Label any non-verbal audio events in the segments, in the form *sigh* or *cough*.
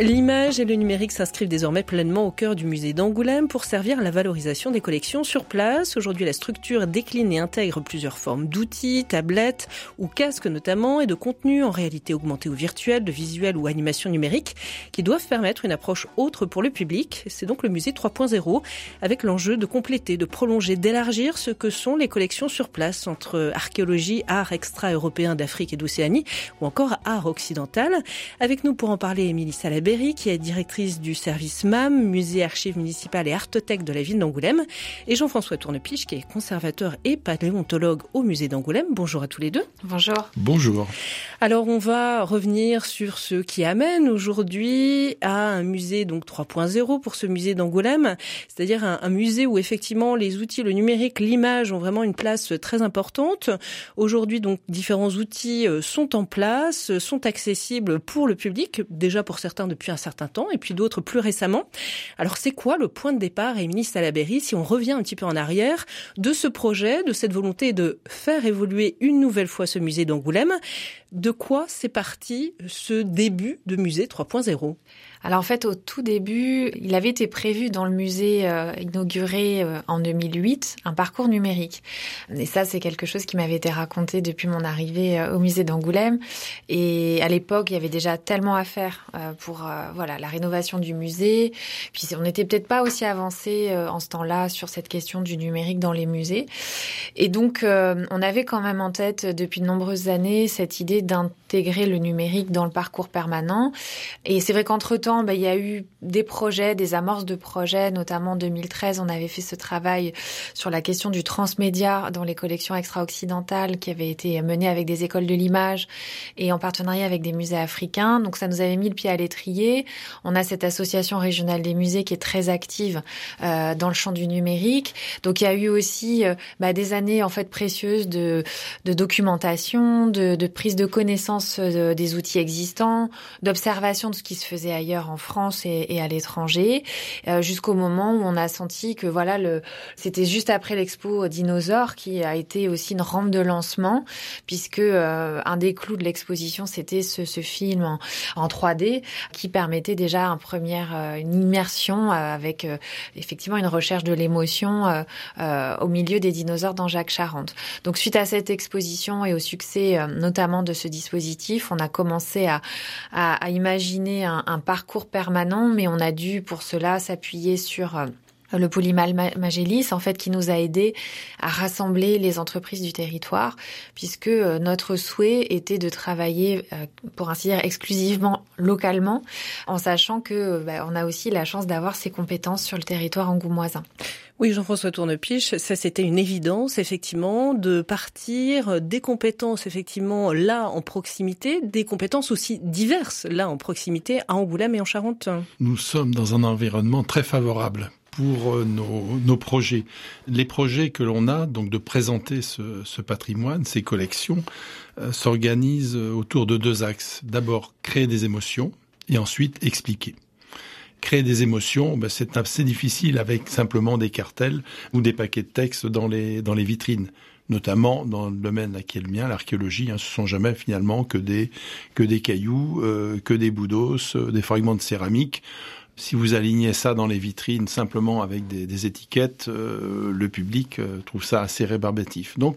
L'image et le numérique s'inscrivent désormais pleinement au cœur du musée d'Angoulême pour servir à la valorisation des collections sur place. Aujourd'hui, la structure décline et intègre plusieurs formes d'outils, tablettes ou casques notamment, et de contenus en réalité augmentée ou virtuelle, de visuel ou animation numérique, qui doivent permettre une approche autre pour le public. C'est donc le musée 3.0, avec l'enjeu de compléter, de prolonger, d'élargir ce que sont les collections sur place entre archéologie, art extra-européen d'Afrique et d'Océanie, ou encore art occidental. Avec nous pour en parler, Émilie Salabé, qui est directrice du service MAM, musée archives municipales et artothèque de la ville d'Angoulême, et Jean-François Tournepiche, qui est conservateur et paléontologue au musée d'Angoulême. Bonjour à tous les deux. Bonjour. Bonjour. Alors, on va revenir sur ce qui amène aujourd'hui à un musée donc 3.0 pour ce musée d'Angoulême, c'est-à-dire un, un musée où effectivement les outils, le numérique, l'image ont vraiment une place très importante. Aujourd'hui, donc, différents outils euh, sont en place, sont accessibles pour le public, déjà pour certains de depuis un certain temps, et puis d'autres plus récemment. Alors c'est quoi le point de départ, Émilie Salaberry, si on revient un petit peu en arrière, de ce projet, de cette volonté de faire évoluer une nouvelle fois ce musée d'Angoulême? De quoi c'est parti ce début de musée 3.0 alors en fait, au tout début, il avait été prévu dans le musée euh, inauguré euh, en 2008 un parcours numérique. Et ça, c'est quelque chose qui m'avait été raconté depuis mon arrivée euh, au musée d'Angoulême. Et à l'époque, il y avait déjà tellement à faire euh, pour euh, voilà la rénovation du musée. Puis on n'était peut-être pas aussi avancé euh, en ce temps-là sur cette question du numérique dans les musées. Et donc, on avait quand même en tête depuis de nombreuses années cette idée d'intégrer le numérique dans le parcours permanent. Et c'est vrai qu'entre temps bah, il y a eu des projets, des amorces de projets, notamment en 2013, on avait fait ce travail sur la question du transmédia dans les collections extra-occidentales qui avait été mené avec des écoles de l'image et en partenariat avec des musées africains. Donc ça nous avait mis le pied à l'étrier. On a cette association régionale des musées qui est très active euh, dans le champ du numérique. Donc il y a eu aussi euh, bah, des années en fait précieuses de, documentation, de, de prise de connaissance euh, des outils existants, d'observation de ce qui se faisait ailleurs en France et, et à l'étranger, euh, jusqu'au moment où on a senti que voilà, le, c'était juste après l'expo Dinosaure qui a été aussi une rampe de lancement, puisque euh, un des clous de l'exposition c'était ce, ce film en, en, 3D qui permettait déjà un première, euh, une immersion euh, avec euh, effectivement une recherche de l'émotion au milieu des dinosaures dans Jacques Charente. Donc suite à cette exposition et au succès notamment de ce dispositif, on a commencé à, à, à imaginer un, un parcours parcours permanent, mais on a dû pour cela s'appuyer sur euh, le Polymal Magellis, en fait, qui nous a aidé à rassembler les entreprises du territoire, puisque euh, notre souhait était de travailler, euh, pour ainsi dire, exclusivement localement, en sachant que bah, on a aussi la chance d'avoir ces compétences sur le territoire angoumoisin. Oui, Jean-François Tournepiche, ça c'était une évidence, effectivement, de partir des compétences, effectivement, là en proximité, des compétences aussi diverses, là en proximité, à Angoulême et en Charente. Nous sommes dans un environnement très favorable pour euh, nos, projets. Les projets que l'on a, donc de présenter ce, ce patrimoine, ces collections, euh, s'organisent autour de deux axes. D'abord, créer des émotions et ensuite expliquer créer des émotions, ben c'est assez difficile avec simplement des cartels ou des paquets de textes dans les, dans les vitrines notamment dans le domaine qui est le mien, l'archéologie, hein, ce sont jamais finalement que des que des cailloux, euh, que des boudos, euh, des fragments de céramique. Si vous alignez ça dans les vitrines simplement avec des, des étiquettes, euh, le public euh, trouve ça assez rébarbatif. Donc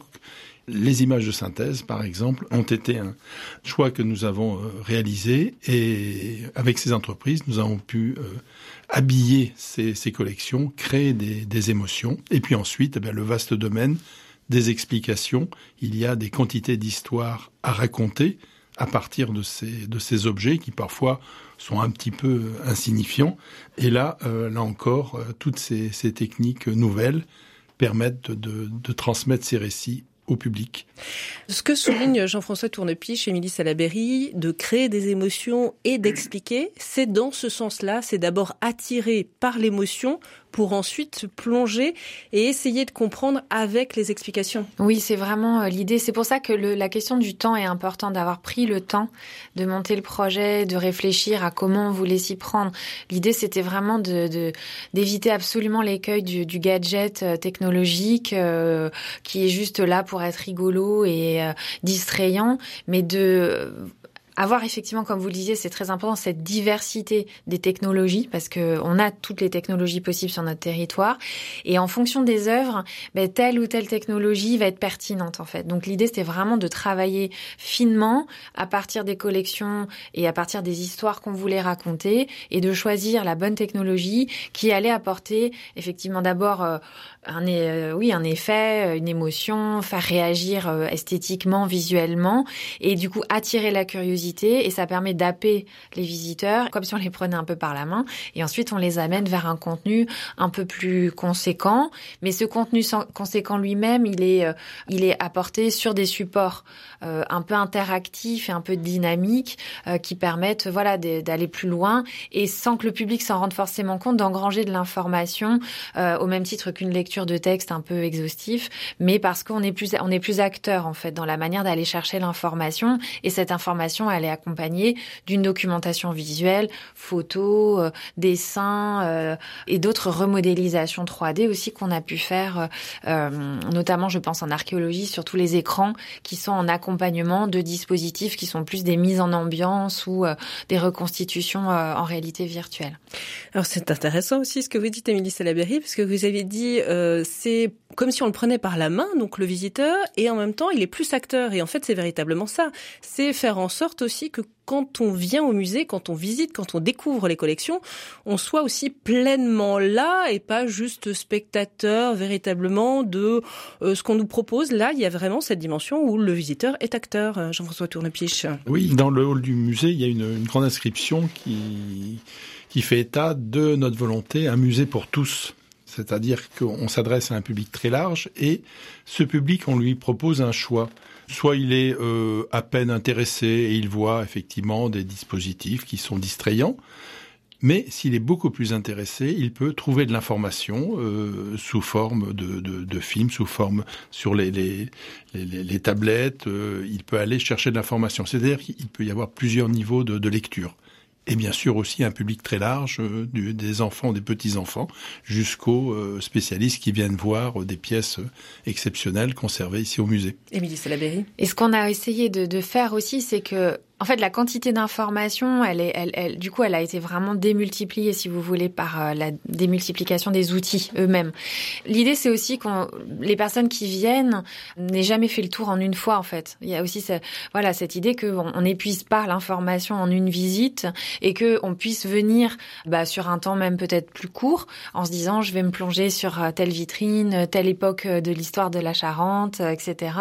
les images de synthèse, par exemple, ont été un choix que nous avons euh, réalisé et avec ces entreprises, nous avons pu euh, habiller ces, collections, créer des, émotions et puis ensuite, eh le vaste domaine des explications. Il y a des quantités d'histoires à raconter à partir de ces, objets qui parfois sont un petit peu insignifiants. Et là, euh, là encore, euh, toutes ces, techniques nouvelles permettent de transmettre ces récits public. Ce que souligne Jean-François Tournepiche, Émilie Salaberry, de créer des émotions et d'expliquer, c'est dans ce sens-là, c'est d'abord attiré par l'émotion pour ensuite plonger et essayer de comprendre avec les explications. Oui, c'est vraiment euh, l'idée. C'est pour ça que le, la question du temps est importante, d'avoir pris le temps de monter le projet, de réfléchir à comment on voulait s'y prendre. L'idée, c'était vraiment de d'éviter absolument l'écueil du, du, gadget euh, technologique euh, qui est juste là pour être rigolo et distrayant, mais de avoir effectivement, comme vous le disiez, c'est très important cette diversité des technologies parce que on a toutes les technologies possibles sur notre territoire et en fonction des œuvres, ben, telle ou telle technologie va être pertinente en fait. Donc l'idée c'était vraiment de travailler finement à partir des collections et à partir des histoires qu'on voulait raconter et de choisir la bonne technologie qui allait apporter effectivement d'abord euh, un euh, oui un effet, une émotion, faire réagir euh, esthétiquement, visuellement et du coup attirer la curiosité et ça permet d'apper les visiteurs comme si on les prenait un peu par la main. Et ensuite on les amène vers un contenu un peu plus conséquent. Mais ce contenu conséquent lui-même, il est, euh, il est apporté sur des supports euh, un peu interactifs et un peu dynamiques euh, qui permettent voilà d'aller plus loin et sans que le public s'en rende forcément compte d'engranger de l'information au même titre qu'une lecture de texte un peu exhaustif, mais parce qu'on est plus on est plus acteur en fait dans la manière d'aller chercher l'information. Et cette information elle est accompagnée d'une documentation visuelle, photos, euh, dessins euh, et d'autres remodélisations 3D aussi qu'on a pu faire, euh, notamment je pense en archéologie sur tous les écrans qui sont en accompagnement de dispositifs qui sont plus des mises en ambiance ou des reconstitutions en réalité virtuelle. Alors c'est intéressant aussi ce que vous dites, Émilie Salaberry, parce que vous avez dit c'est comme si on le prenait par la main, donc le visiteur, et en même temps il est plus acteur. Et en fait c'est véritablement ça, c'est faire en sorte aussi que quand on vient au musée, quand on visite, quand on découvre les collections, on soit aussi pleinement là et pas juste spectateur véritablement de euh, ce qu'on nous propose. Là, il y a vraiment cette dimension où le visiteur est acteur. Euh, Jean-François Tournepiche. Oui, dans le hall du musée, il y a une, grande inscription qui, qui fait état de notre volonté, un musée pour tous. C'est-à-dire qu'on s'adresse à un public très large et ce public, on lui propose un choix. Soit il est euh, à peine intéressé et il voit effectivement des dispositifs qui sont distrayants, mais s'il est beaucoup plus intéressé, il peut trouver de l'information euh, sous forme de, films, sous forme sur les, tablettes. Euh, il peut aller chercher de l'information. C'est-à-dire qu'il peut y avoir plusieurs niveaux de lecture et bien sûr aussi un public très large, euh, des enfants, des petits-enfants, jusqu'aux euh, spécialistes qui viennent voir des pièces exceptionnelles conservées ici au musée. Émilie Salaberry. Et ce qu'on a essayé de, de faire aussi, c'est que en fait, la quantité d'informations, elle est, elle, elle, du coup, elle a été vraiment démultipliée, si vous voulez, par euh, la démultiplication des outils eux-mêmes. L'idée, c'est aussi qu'on, les personnes qui viennent n'aient jamais fait le tour en une fois, en fait. Il y a aussi, ce, voilà, cette idée qu'on on n'épuise pas l'information en une visite et que on puisse venir, bah, sur un temps même peut-être plus court, en se disant, je vais me plonger sur euh, telle vitrine, telle époque de l'histoire de la Charente, etc.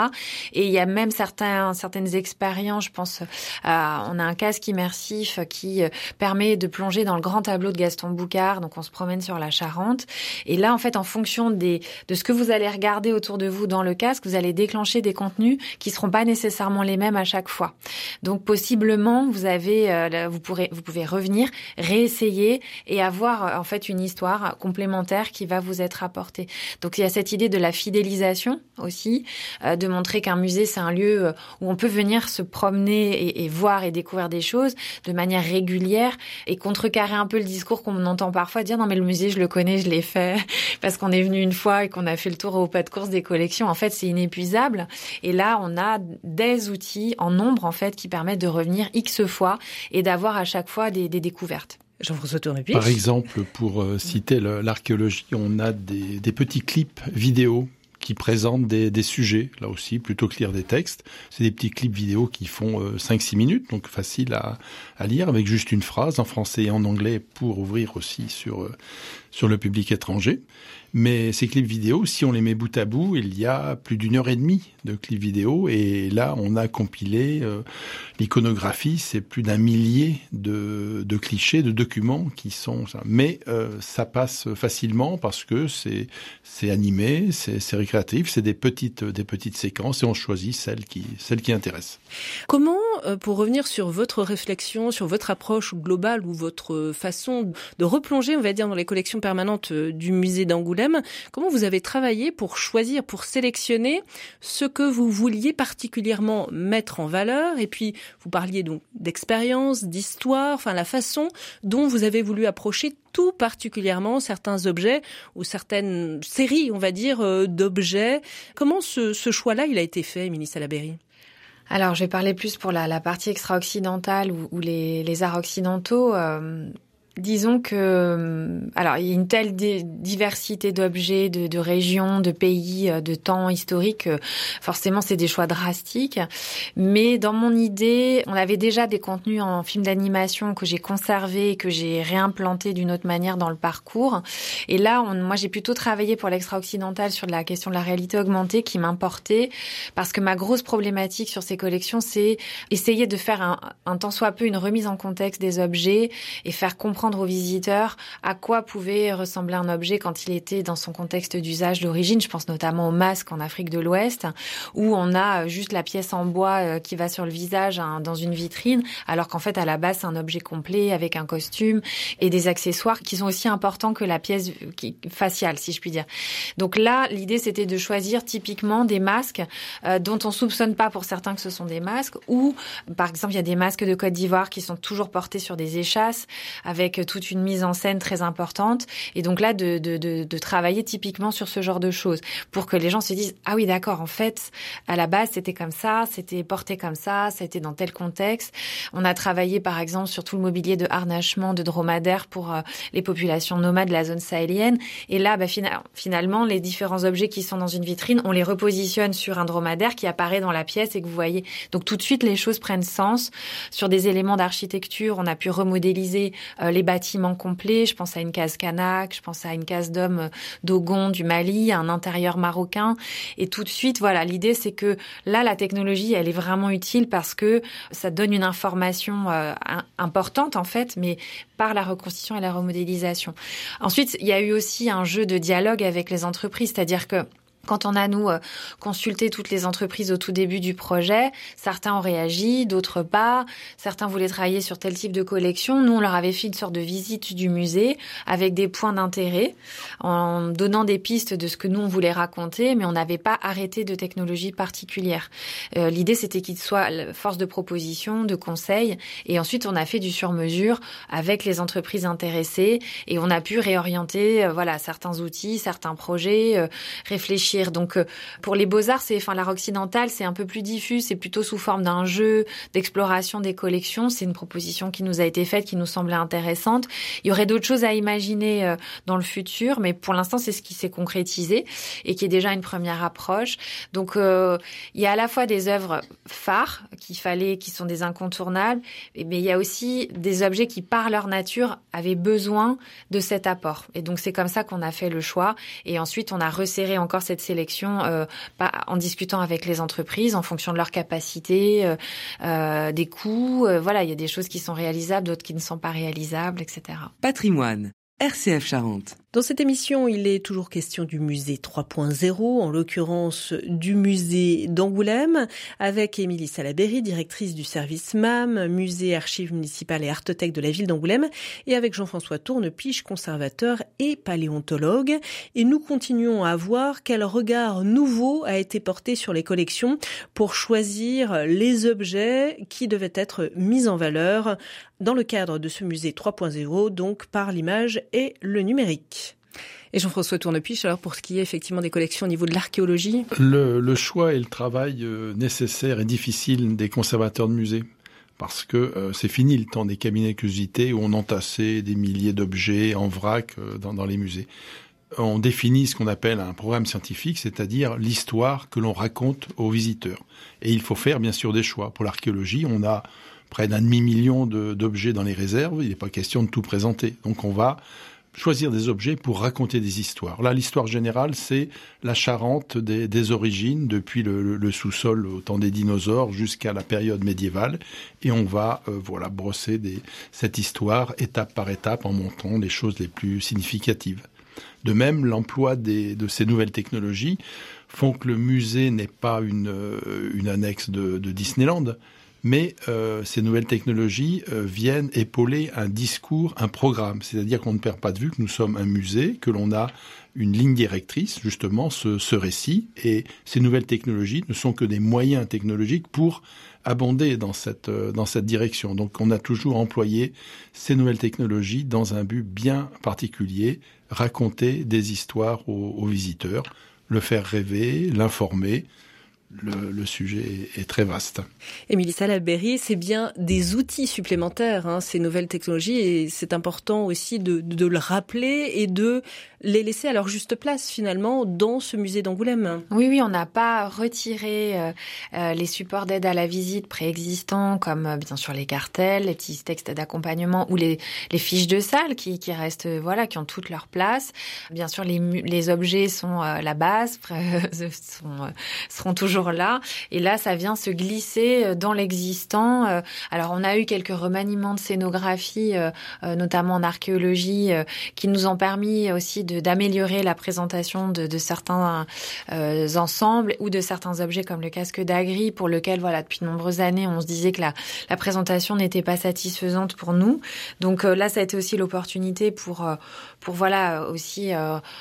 Et il y a même certains, certaines expériences, je pense. Euh, on a un casque immersif qui euh, permet de plonger dans le grand tableau de Gaston Boucard. Donc on se promène sur la Charente. Et là, en fait, en fonction des, de ce que vous allez regarder autour de vous dans le casque, vous allez déclencher des contenus qui seront pas nécessairement les mêmes à chaque fois. Donc possiblement, vous avez, euh, vous pourrez, vous pouvez revenir, réessayer et avoir en fait une histoire complémentaire qui va vous être apportée. Donc il y a cette idée de la fidélisation aussi, de montrer qu'un musée c'est un lieu où on peut venir se promener et, et voir et découvrir des choses de manière régulière et contrecarrer un peu le discours qu'on entend parfois dire non mais le musée je le connais, je l'ai fait *laughs* parce qu'on est venu une fois et qu'on a fait le tour au pas de course des collections. En fait, c'est inépuisable et là on a des outils en nombre en fait qui permettent de revenir X fois et d'avoir à chaque fois des, des découvertes. Jean-François Par exemple, pour euh, citer l'archéologie, on a des, des petits clips vidéo qui présentent des, sujets, là aussi, plutôt que lire des textes. C'est des petits clips vidéo qui font euh, 5-6 minutes, donc facile à, à, lire, avec juste une phrase en français et en anglais pour ouvrir aussi sur, euh, sur le public étranger. Mais ces clips vidéo, si on les met bout à bout, il y a plus d'une heure et demie de clips vidéo. Et là, on a compilé euh, l'iconographie, c'est plus d'un millier de, clichés, de documents qui sont... Mais euh, ça passe facilement parce que c'est c'est animé, c'est récréatif, c'est des petites, des petites séquences et on choisit celles qui, celles qui intéressent. Comment pour revenir sur votre réflexion, sur votre approche globale ou votre façon de replonger, on va dire, dans les collections permanentes euh, du musée d'Angoulême, comment vous avez travaillé pour choisir, pour sélectionner ce que vous vouliez particulièrement mettre en valeur? Et puis, vous parliez donc d'expérience, d'histoire, enfin la façon dont vous avez voulu approcher tout particulièrement certains objets ou certaines séries, on va dire, euh, d'objets. Comment ce, choix-là, il a été fait, Émilie Salaberry? Alors, je vais parler plus pour la, partie extra-occidentale ou, les, arts occidentaux. Euh, Disons que, euh, alors, il y a une telle diversité d'objets, de, de, régions, de pays, euh, de temps historiques. Forcément, c'est des choix drastiques. Mais dans mon idée, on avait déjà des contenus en film d'animation que j'ai conservés, que j'ai réimplantés d'une autre manière dans le parcours. Et là, on, moi, j'ai plutôt travaillé pour l'extra-occidental sur la question de la réalité augmentée qui m'importait parce que ma grosse problématique sur ces collections, c'est essayer de faire un, un tant soit peu une remise en contexte des objets et faire comprendre aux visiteurs à quoi pouvait ressembler un objet quand il était dans son contexte d'usage d'origine. Je pense notamment au masque en Afrique de l'Ouest, où on a juste la pièce en bois euh, qui va sur le visage hein, dans une vitrine, alors qu'en fait à la base c'est un objet complet avec un costume et des accessoires qui sont aussi importants que la pièce faciale, si je puis dire. Donc là, l'idée c'était de choisir typiquement des masques euh, dont on soupçonne pas pour certains que ce sont des masques, ou par exemple il y a des masques de Côte d'Ivoire qui sont toujours portés sur des échasses avec toute une mise en scène très importante. Et donc là, de, de, travailler typiquement sur ce genre de choses pour que les gens se disent ah oui d'accord en fait à la base c'était comme ça, c'était porté comme ça, ça a dans tel contexte. On a travaillé par exemple sur tout le mobilier de harnachement de dromadaires pour euh, les populations nomades de la zone sahélienne. Et là, bah, finalement, les différents objets qui sont dans une vitrine, on les repositionne sur un dromadaire qui apparaît dans la pièce et que vous voyez. Donc tout de suite, les choses prennent sens. Sur des éléments d'architecture, on a pu remodéliser euh, les bâtiments complets. Je pense à une case Kanak, je pense à une case d'hommes d'Ogon du Mali, un intérieur marocain. Et tout de suite, voilà, l'idée c'est que là, la technologie, elle est vraiment utile parce que ça donne une information euh, importante en fait, mais par la reconstitution et la remodélisation. Ensuite, il y a eu aussi un jeu de dialogue avec les entreprises, c'est-à-dire que quand on a, nous, euh, consulté toutes les entreprises au tout début du projet, certains ont réagi, d'autres pas. Certains voulaient travailler sur tel type de collection. Nous, on leur avait fait une sorte de visite du musée avec des points d'intérêt, en donnant des pistes de ce que nous, on voulait raconter, mais on n'avait pas arrêté de technologie particulière. Euh, l'idée, c'était qu'ils soient force de proposition, de conseil. Et ensuite, on a fait du sur-mesure avec les entreprises intéressées et on a pu réorienter, euh, voilà, certains outils, certains projets, réfléchir donc euh, pour les beaux-arts, c'est enfin l'art occidental, c'est un peu plus diffus, c'est plutôt sous forme d'un jeu d'exploration des collections, c'est une proposition qui nous a été faite qui nous semblait intéressante. Il y aurait d'autres choses à imaginer euh, dans le futur, mais pour l'instant, c'est ce qui s'est concrétisé et qui est déjà une première approche. Donc euh, il y a à la fois des œuvres phares qu'il fallait qui sont des incontournables, mais il y a aussi des objets qui par leur nature avaient besoin de cet apport. Et donc c'est comme ça qu'on a fait le choix et ensuite on a resserré encore cette sélection euh, en discutant avec les entreprises en fonction de leur capacité, euh, euh, des coûts. voilà, il y a des choses qui sont réalisables, d'autres qui ne sont pas réalisables, etc. Patrimoine, RCF Charente. Dans cette émission, il est toujours question du musée 3.0, en l'occurrence du musée d'Angoulême, avec Émilie Salaberry, directrice du service MAM, musée archives municipales et artothèque de la ville d'Angoulême, et avec Jean-François Tournepiche, conservateur et paléontologue. Et nous continuons à voir quel regard nouveau a été porté sur les collections pour choisir les objets qui devaient être mis en valeur dans le cadre de ce musée 3.0, donc par l'image et le numérique. Et Jean-François Tournepiche, alors pour ce qui est effectivement des collections au niveau de l'archéologie le, choix et le travail euh, nécessaire et difficile des conservateurs de musées. Parce que euh, c'est fini le temps des cabinets de où on entassait des milliers d'objets en vrac euh, dans, dans les musées. On définit ce qu'on appelle un programme scientifique, c'est-à-dire l'histoire que l'on raconte aux visiteurs. Et il faut faire bien sûr des choix. Pour l'archéologie, on a près d'un demi-million d'objets dans les réserves, il n'est pas question de tout présenter. Donc on va choisir des objets pour raconter des histoires. Là, l'histoire générale, c'est la Charente des, origines, depuis le, sous-sol au temps des dinosaures jusqu'à la période médiévale, et on va euh, voilà brosser cette histoire étape par étape en montrant les choses les plus significatives. De même, l'emploi de ces nouvelles technologies font que le musée n'est pas une, euh, annexe de Disneyland, mais euh, ces nouvelles technologies euh, viennent épauler un discours, un programme. C'est-à-dire qu'on ne perd pas de vue que nous sommes un musée, que l'on a une ligne directrice, justement, ce, ce, récit. Et ces nouvelles technologies ne sont que des moyens technologiques pour abonder dans cette, euh, dans cette direction. Donc on a toujours employé ces nouvelles technologies dans un but bien particulier, raconter des histoires aux, aux visiteurs, le faire rêver, l'informer, le, le, sujet est, très vaste. Émilie Salaberry, c'est bien des outils supplémentaires, hein, ces nouvelles technologies, et c'est important aussi de, de, le rappeler et de les laisser à leur juste place finalement dans ce musée d'Angoulême. Oui, oui, on n'a pas retiré euh, euh, les supports d'aide à la visite préexistants, comme euh, bien sûr les cartels, les petits textes d'accompagnement ou les, les, fiches de salle qui, qui, restent, voilà, qui ont toute leur place. Bien sûr, les, les objets sont la base, *laughs* sont, seront toujours là. Et là, ça vient se glisser euh, dans l'existant. Euh, alors, on a eu quelques remaniements de scénographie, euh, notamment en archéologie, qui nous ont permis aussi d'améliorer la présentation de, certains ensembles ou de certains objets comme le casque d'Agri, pour lequel, voilà, depuis de nombreuses années, on se disait que la, la présentation n'était pas satisfaisante pour nous. Donc là, ça a été aussi l'opportunité pour, pour voilà, aussi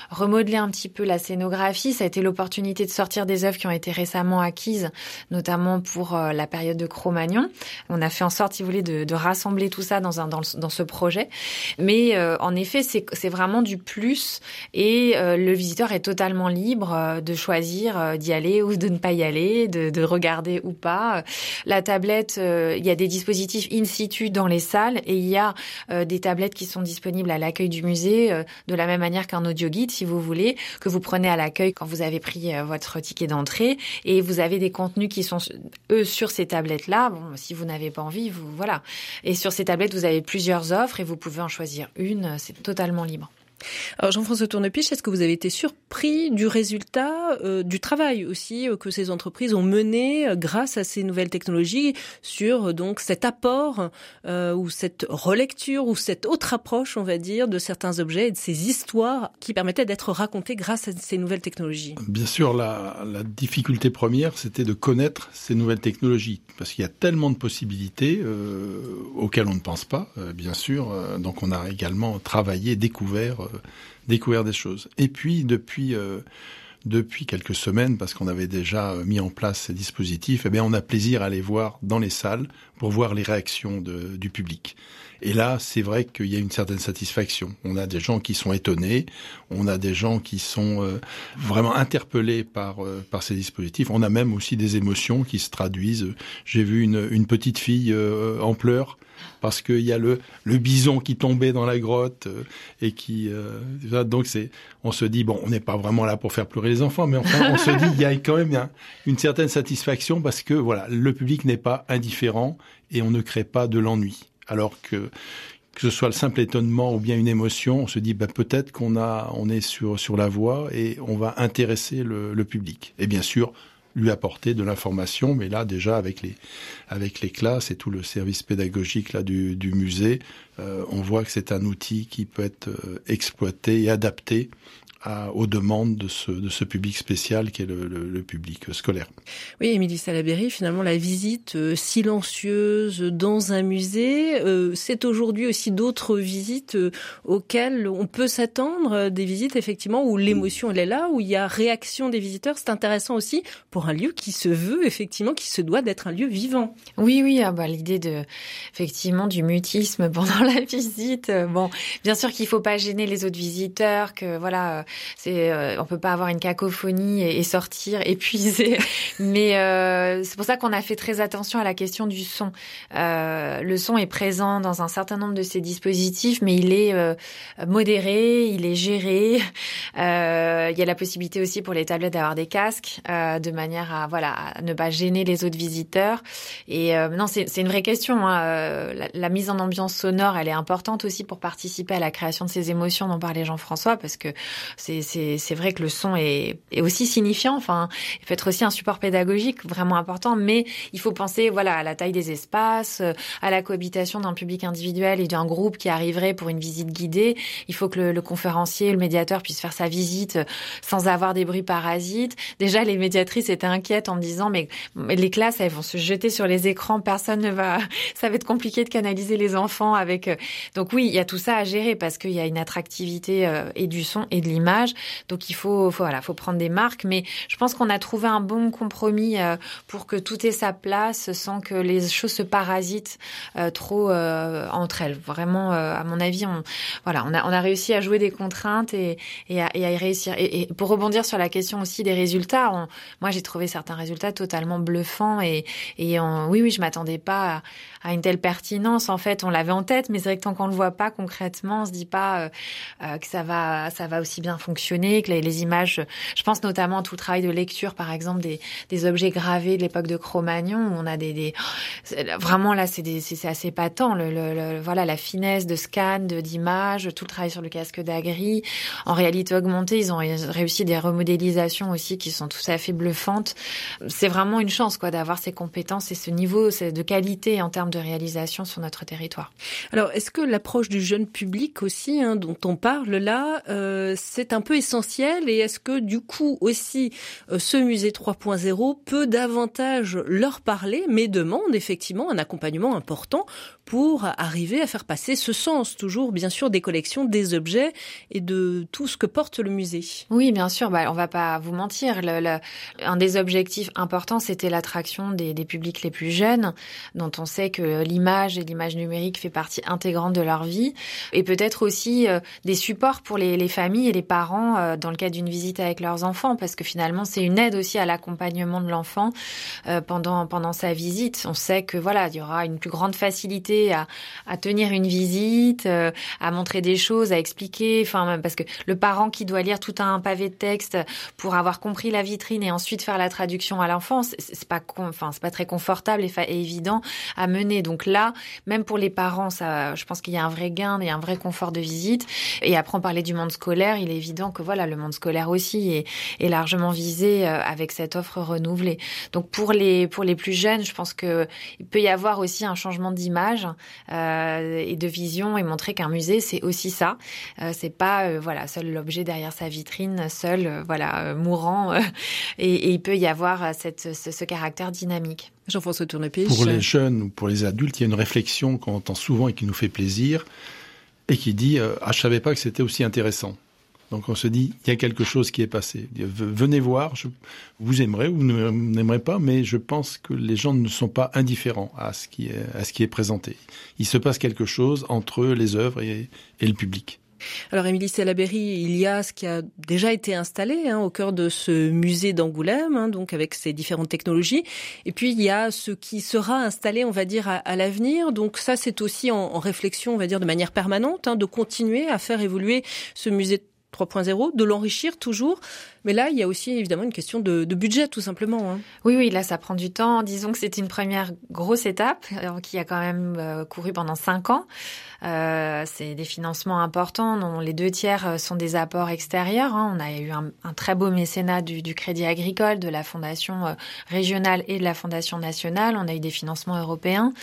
remodeler un petit peu la scénographie. Ça a été l'opportunité de sortir des œuvres qui ont été récemment acquise, notamment pour euh, la période de Cro-Magnon. On a fait en sorte, si vous voulez, de, rassembler tout ça dans, un, dans ce projet. Mais euh, en effet, c'est vraiment du plus et euh, le visiteur est totalement libre de choisir d'y aller ou de ne pas y aller, de, de regarder ou pas. La tablette, il y a des dispositifs in situ dans les salles et il y a des tablettes qui sont disponibles à l'accueil du musée de la même manière qu'un audio guide, si vous voulez, que vous prenez à l'accueil quand vous avez pris votre ticket d'entrée et et vous avez des contenus qui sont eux sur ces tablettes là. Bon, si vous n'avez pas envie, vous voilà. Et sur ces tablettes, vous avez plusieurs offres et vous pouvez en choisir une. C'est totalement libre. Alors Jean-François Tournepiche, est-ce que vous avez été surpris du résultat euh, du travail aussi euh, que ces entreprises ont mené euh, grâce à ces nouvelles technologies sur donc cet apport ou cette relecture ou cette autre approche, on va dire, de certains objets et de ces histoires qui permettaient d'être racontées grâce à ces nouvelles technologies? Bien sûr, la difficulté première, c'était de connaître ces nouvelles technologies parce qu'il y a tellement de possibilités auxquelles on ne pense pas, bien sûr. donc on a également travaillé, découvert découvert des choses. Et puis depuis euh, depuis quelques semaines, parce qu'on avait déjà mis en place ces dispositifs, eh bien on a plaisir à aller voir dans les salles pour voir les réactions du public. Et là, c'est vrai qu'il y a une certaine satisfaction. On a des gens qui sont étonnés, on a des gens qui sont euh, vraiment interpellés par euh, par ces dispositifs. On a même aussi des émotions qui se traduisent. J'ai vu une, petite fille euh, en pleurs parce qu'il y a le, le bison qui tombait dans la grotte euh, et qui euh, donc c'est on se dit bon on n'est pas vraiment là pour faire pleurer les enfants mais enfin on se dit il y a quand même une certaine satisfaction parce que voilà le public n'est pas indifférent et on ne crée pas de l'ennui alors que que ce soit le simple étonnement ou bien une émotion, on se dit bah, peut-être qu'on a, on est sur sur la voie et on va intéresser le, le public. Et bien sûr, lui apporter de l'information, mais là déjà avec les avec les classes et tout le service pédagogique là du, musée, euh, on voit que c'est un outil qui peut être euh, exploité et adapté à, aux demandes de ce, de ce public spécial qui est le, le, le public scolaire. Oui, Émilie Salaberry, finalement, la visite euh, silencieuse dans un musée, euh, c'est aujourd'hui aussi d'autres visites euh, auxquelles on peut s'attendre, des visites effectivement où l'émotion elle est là, où il y a réaction des visiteurs. C'est intéressant aussi pour un lieu qui se veut effectivement, qui se doit d'être un lieu vivant. Oui, oui, ah bah, l'idée de effectivement du mutisme *laughs* pendant la visite. Bon, bien sûr qu'il faut pas gêner les autres visiteurs, que voilà c'est euh, on peut pas avoir une cacophonie et, sortir *laughs* épuisé. Mais euh, c'est pour ça qu'on a fait très attention à la question du son. Euh, le son est présent dans un certain nombre de ces dispositifs, mais il est euh, modéré, il est géré. Euh, il y a la possibilité aussi pour les tablettes d'avoir des casques, euh, de manière à voilà à ne pas gêner les autres visiteurs. Et non, c'est une vraie question. Hein. La, la mise en ambiance sonore, elle est importante aussi pour participer à la création de ces émotions dont parlait Jean-François, parce que c'est vrai que le son est, est aussi signifiant. Enfin, il peut être aussi un support pédagogique vraiment important, mais il faut penser voilà à la taille des espaces, à la cohabitation d'un public individuel et d'un groupe qui arriverait pour une visite guidée. Il faut que le, le conférencier, le médiateur puisse faire sa visite sans avoir des bruits parasites. Déjà, les médiatrices étaient inquiètes en me disant mais les classes elles vont se jeter sur les écrans, personne ne va, *laughs* ça va être compliqué de canaliser les enfants avec. Euh, donc oui, il y a tout ça à gérer parce qu'il y a une attractivité euh, et du son et de l'image. Donc il faut, voilà, faut prendre des marques. Mais je pense qu'on a trouvé un bon compromis euh, pour que tout ait sa place sans que les choses se parasitent trop entre elles. Vraiment, à mon avis, on, voilà, on a, on a réussi à jouer des contraintes et, et, à, et à y réussir. Et, et, pour rebondir sur la question aussi des résultats, on, moi j'ai trouvé certains résultats totalement bluffants et, et oui, oui, je m'attendais pas à, une telle pertinence. En fait, on l'avait en tête, mais c'est vrai que tant qu'on le voit pas concrètement, on se dit pas euh, euh, que ça va, ça va aussi bien fonctionner, que les, les, images. Je pense notamment à tout le travail de lecture, par exemple, des, des objets gravés de l'époque de Cro-Magnon, on a des, des vraiment là, c'est c'est assez patent. Le, le, voilà, la finesse de scan, de d'image, tout le travail sur le casque d'Agri. En réalité augmentée, ils ont réussi des remodélisations aussi qui sont tout à fait bluffantes. C'est vraiment une chance, quoi, d'avoir ces compétences et ce niveau de qualité en termes de réalisation sur notre territoire. Alors, est-ce que l'approche du jeune public aussi, hein, dont on parle là, euh, c'est un peu essentiel et est-ce que du coup aussi euh, ce musée 3.0 peut davantage leur parler, mais demande effectivement un accompagnement important pour arriver à faire passer ce sens, toujours bien sûr des collections, des objets et de tout ce que porte le musée. Oui, bien sûr. Bah, on va pas vous mentir. Un des objectifs importants, c'était l'attraction des, publics les plus jeunes, dont on sait que l'image et l'image numérique fait partie intégrante de leur vie, et peut-être aussi euh, des supports pour les, les, familles et les parents euh, dans le cadre d'une visite avec leurs enfants, parce que finalement, c'est une aide aussi à l'accompagnement de l'enfant euh, pendant pendant sa visite. On sait que voilà, il y aura une plus grande facilité à, à tenir une visite, euh, à montrer des choses, à expliquer. Enfin, parce que le parent qui doit lire tout un pavé de texte pour avoir compris la vitrine et ensuite faire la traduction à l'enfant, c'est pas, enfin, c'est pas très confortable et, évident à mener. Donc là, même pour les parents, ça, je pense qu'il y a un vrai gain et un vrai confort de visite. Et après, on parlait du monde scolaire. Il est évident que voilà, le monde scolaire aussi est, est largement visé euh, avec cette offre renouvelée. Donc pour les pour les plus jeunes, je pense que il peut y avoir aussi un changement d'image euh, et de vision et montrer qu'un musée c'est aussi ça. Euh, c'est pas euh, voilà seul l'objet derrière sa vitrine, seul euh, voilà mourant *laughs* et, et, il peut y avoir cette, ce, ce caractère dynamique. Jean-François Tournepiche. Pour les jeunes ou pour les adultes, il y a une réflexion qu'on entend souvent et qui nous fait plaisir et qui dit ah je savais pas que c'était aussi intéressant. Donc on se dit, il y a quelque chose qui est passé. Venez voir, je, vous aimerez ou vous n'aimerez pas, mais je pense que les gens ne sont pas indifférents à ce qui est, à ce qui est présenté. Il se passe quelque chose entre les œuvres et, et le public. Alors Émilie Salaberry, il y a ce qui a déjà été installé hein, au cœur de ce musée d'Angoulême, hein, donc avec ses différentes technologies. Et puis il y a ce qui sera installé, on va dire, à, à l'avenir. Donc ça, c'est aussi en, réflexion, on va dire, de manière permanente, hein, de continuer à faire évoluer ce musée 3.0, de l'enrichir toujours. Mais là, il y a aussi évidemment une question de, de budget, tout simplement. Hein. Oui, oui, là, ça prend du temps. Disons que c'est une première grosse étape euh, qui a quand même euh, couru pendant cinq ans. Euh, c'est des financements importants, dont les deux tiers euh, sont des apports extérieurs. Hein. On a eu un, très beau mécénat du, du, Crédit Agricole, de la Fondation régionale et de la Fondation nationale. On a eu des financements européens,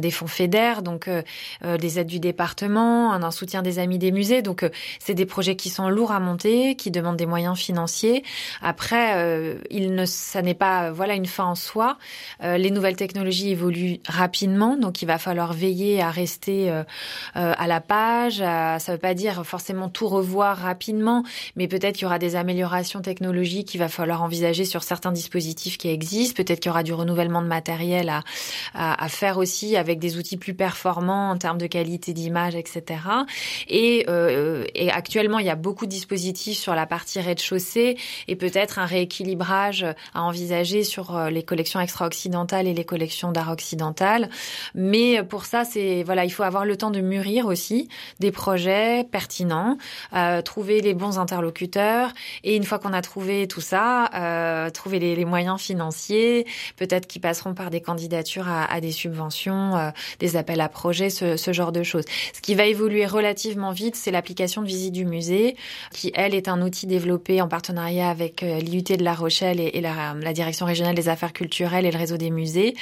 des fonds fédères, donc des aides du département, un, un, soutien des amis des musées. Donc, c'est des projets qui sont lourds à monter, qui demandent des moyens financiers. Après, il ne, ça n'est pas voilà une fin en soi. les nouvelles technologies évoluent rapidement, donc il va falloir veiller à rester euh, à la page. À, ça ne veut pas dire forcément tout revoir rapidement, mais peut-être qu'il y aura des améliorations technologiques qu'il va falloir envisager sur certains dispositifs qui existent. Peut-être qu'il y aura du renouvellement de matériel à, à, à, faire aussi avec des outils plus performants en termes de qualité d'image, etc. Et, euh, et actuellement, il y a beaucoup de dispositifs sur la partie rez-de-chaussée et peut-être un rééquilibrage à envisager sur euh, les collections extra-occidentales et les collections d'art occidental. Mais pour ça, c'est voilà, il faut avoir le temps de mûrir aussi des projets pertinents, euh, trouver les bons interlocuteurs et une fois qu'on a trouvé tout ça, euh, trouver les, les, moyens financiers, peut-être qui passeront par des candidatures à, à des subventions, euh, des appels à projets, ce, ce, genre de choses. Ce qui va évoluer relativement vite, c'est l'application de visite du musée qui elle est un outil développé en partenariat avec euh, l'IUT de La Rochelle et, la, direction régionale des affaires culturelles et le réseau des musées.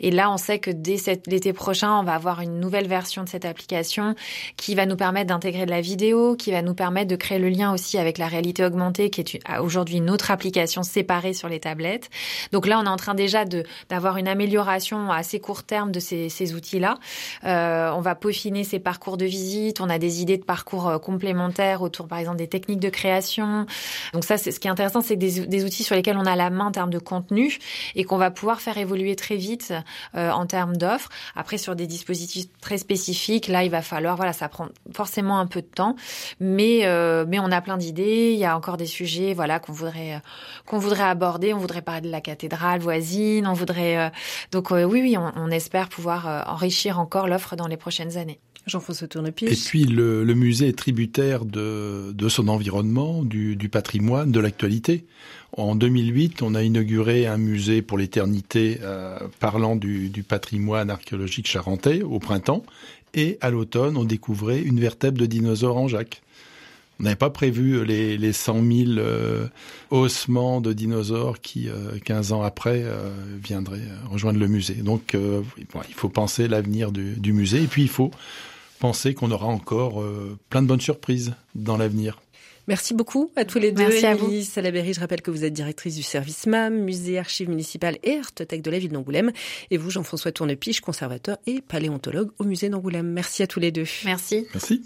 Et là, on sait que dès l'été prochain, on va avoir une nouvelle version de cette application qui va nous permettre d'intégrer de la vidéo, qui va nous permettre de créer le lien aussi avec la réalité augmentée, qui est aujourd'hui une autre application séparée sur les tablettes. Donc là, on est en train déjà d'avoir une amélioration à assez court terme de ces, ces outils-là. Euh, on va peaufiner ces parcours de visite. On a des idées de parcours euh, complémentaires autour, par exemple, des techniques de création. Donc ça, c'est ce qui est intéressant, c'est des, des, outils sur lesquels on a la main en termes de contenu et qu'on va pouvoir faire évoluer très vite euh, en termes d'offres. Après, sur des dispositifs très spécifiques, là, il va falloir, voilà, ça prend forcément un peu de temps, mais euh, mais on a plein d'idées. Il y a encore des sujets, voilà, qu'on voudrait qu'on voudrait aborder. On voudrait parler de la cathédrale voisine. On voudrait donc oui, oui, on, on espère pouvoir enrichir encore l'offre dans les prochaines années. Jean-François Et puis le, musée est tributaire de, son environnement, du, patrimoine, de l'actualité. En 2008, on a inauguré un musée pour l'éternité euh, parlant du, patrimoine archéologique charentais au printemps. Et à l'automne, on découvrait une vertèbre de dinosaure en Jacques. On n'avait pas prévu les, les 100 000 euh, ossements de dinosaures qui, euh, 15 ans après, euh, viendraient rejoindre le musée. Donc, euh, il faut penser l'avenir du, musée. Et puis, il faut penser qu'on aura encore euh, plein de bonnes surprises dans l'avenir. Merci beaucoup à tous les deux. Merci Émilie Salaberry, je rappelle que vous êtes directrice du service MAM, musée archives municipales et artothèque de la ville d'Angoulême. Et vous, Jean-François Tournepiche, conservateur et paléontologue au musée d'Angoulême. Merci à tous les deux. Merci. Merci.